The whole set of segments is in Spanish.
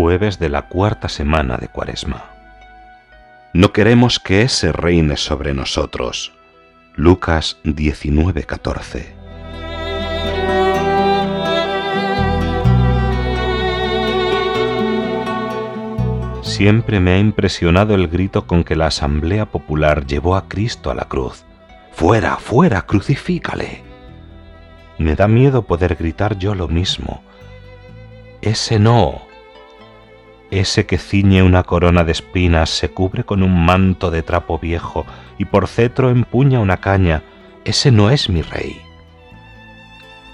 Jueves de la cuarta semana de Cuaresma. No queremos que ese reine sobre nosotros. Lucas 19:14. Siempre me ha impresionado el grito con que la Asamblea Popular llevó a Cristo a la cruz. Fuera, fuera, crucifícale. Me da miedo poder gritar yo lo mismo. Ese no, ese que ciñe una corona de espinas se cubre con un manto de trapo viejo y por cetro empuña una caña, ese no es mi rey.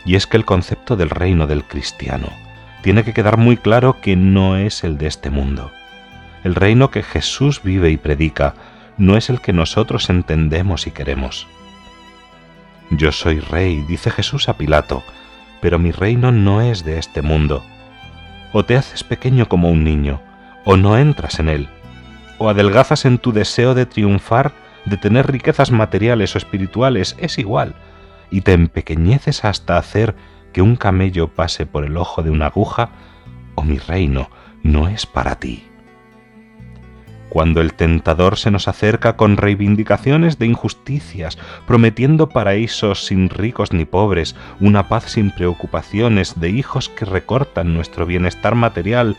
Y es que el concepto del reino del cristiano tiene que quedar muy claro que no es el de este mundo. El reino que Jesús vive y predica no es el que nosotros entendemos y queremos. Yo soy rey, dice Jesús a Pilato, pero mi reino no es de este mundo o te haces pequeño como un niño, o no entras en él, o adelgazas en tu deseo de triunfar, de tener riquezas materiales o espirituales, es igual, y te empequeñeces hasta hacer que un camello pase por el ojo de una aguja, o mi reino no es para ti cuando el tentador se nos acerca con reivindicaciones de injusticias, prometiendo paraísos sin ricos ni pobres, una paz sin preocupaciones, de hijos que recortan nuestro bienestar material,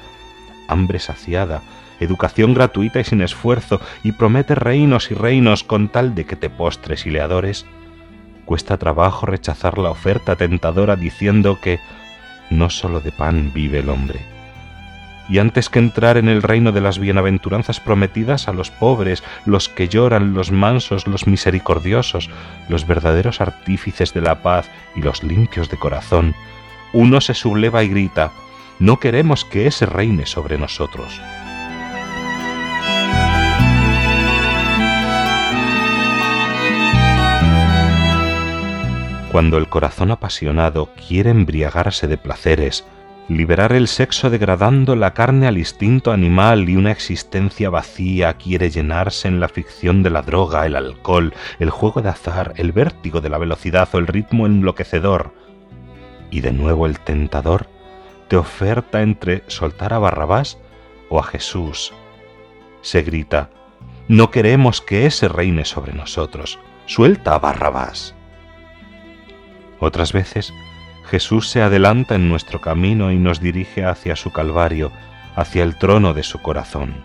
hambre saciada, educación gratuita y sin esfuerzo, y promete reinos y reinos con tal de que te postres y le adores, cuesta trabajo rechazar la oferta tentadora diciendo que no sólo de pan vive el hombre y antes que entrar en el reino de las bienaventuranzas prometidas a los pobres, los que lloran, los mansos, los misericordiosos, los verdaderos artífices de la paz y los limpios de corazón, uno se subleva y grita, no queremos que ese reine sobre nosotros. Cuando el corazón apasionado quiere embriagarse de placeres, liberar el sexo degradando la carne al instinto animal y una existencia vacía quiere llenarse en la ficción de la droga, el alcohol, el juego de azar, el vértigo de la velocidad o el ritmo enloquecedor. Y de nuevo el tentador te oferta entre soltar a Barrabás o a Jesús. Se grita, no queremos que ese reine sobre nosotros, suelta a Barrabás. Otras veces Jesús se adelanta en nuestro camino y nos dirige hacia su Calvario, hacia el trono de su corazón.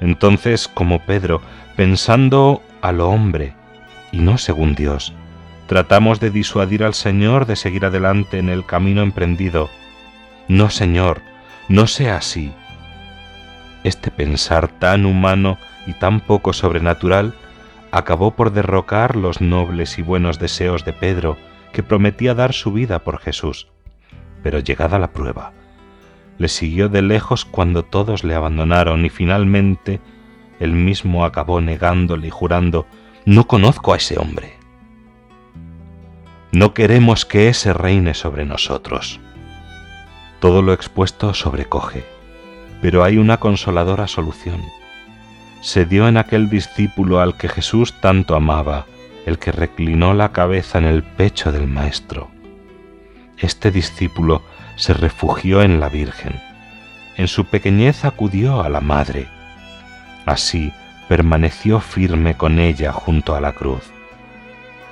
Entonces, como Pedro, pensando a lo hombre y no según Dios, tratamos de disuadir al Señor de seguir adelante en el camino emprendido. No, Señor, no sea así. Este pensar tan humano y tan poco sobrenatural acabó por derrocar los nobles y buenos deseos de Pedro, que prometía dar su vida por Jesús. Pero llegada la prueba, le siguió de lejos cuando todos le abandonaron y finalmente él mismo acabó negándole y jurando, no conozco a ese hombre. No queremos que ese reine sobre nosotros. Todo lo expuesto sobrecoge, pero hay una consoladora solución. Se dio en aquel discípulo al que Jesús tanto amaba, el que reclinó la cabeza en el pecho del Maestro. Este discípulo se refugió en la Virgen. En su pequeñez acudió a la Madre. Así permaneció firme con ella junto a la cruz.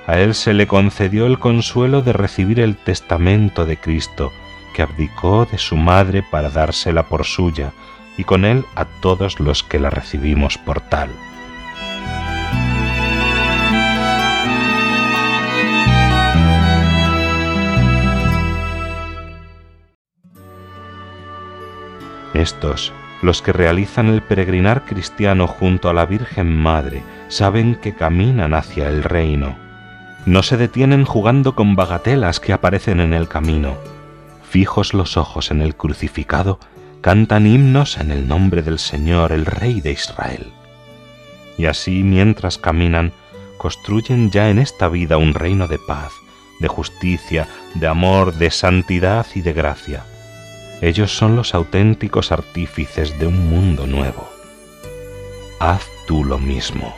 A él se le concedió el consuelo de recibir el testamento de Cristo, que abdicó de su madre para dársela por suya, y con él a todos los que la recibimos por tal. Estos, los que realizan el peregrinar cristiano junto a la Virgen Madre, saben que caminan hacia el reino. No se detienen jugando con bagatelas que aparecen en el camino. fijos los ojos en el crucificado, cantan himnos en el nombre del Señor, el Rey de Israel. Y así mientras caminan, construyen ya en esta vida un reino de paz, de justicia, de amor, de santidad y de gracia. Ellos son los auténticos artífices de un mundo nuevo. Haz tú lo mismo.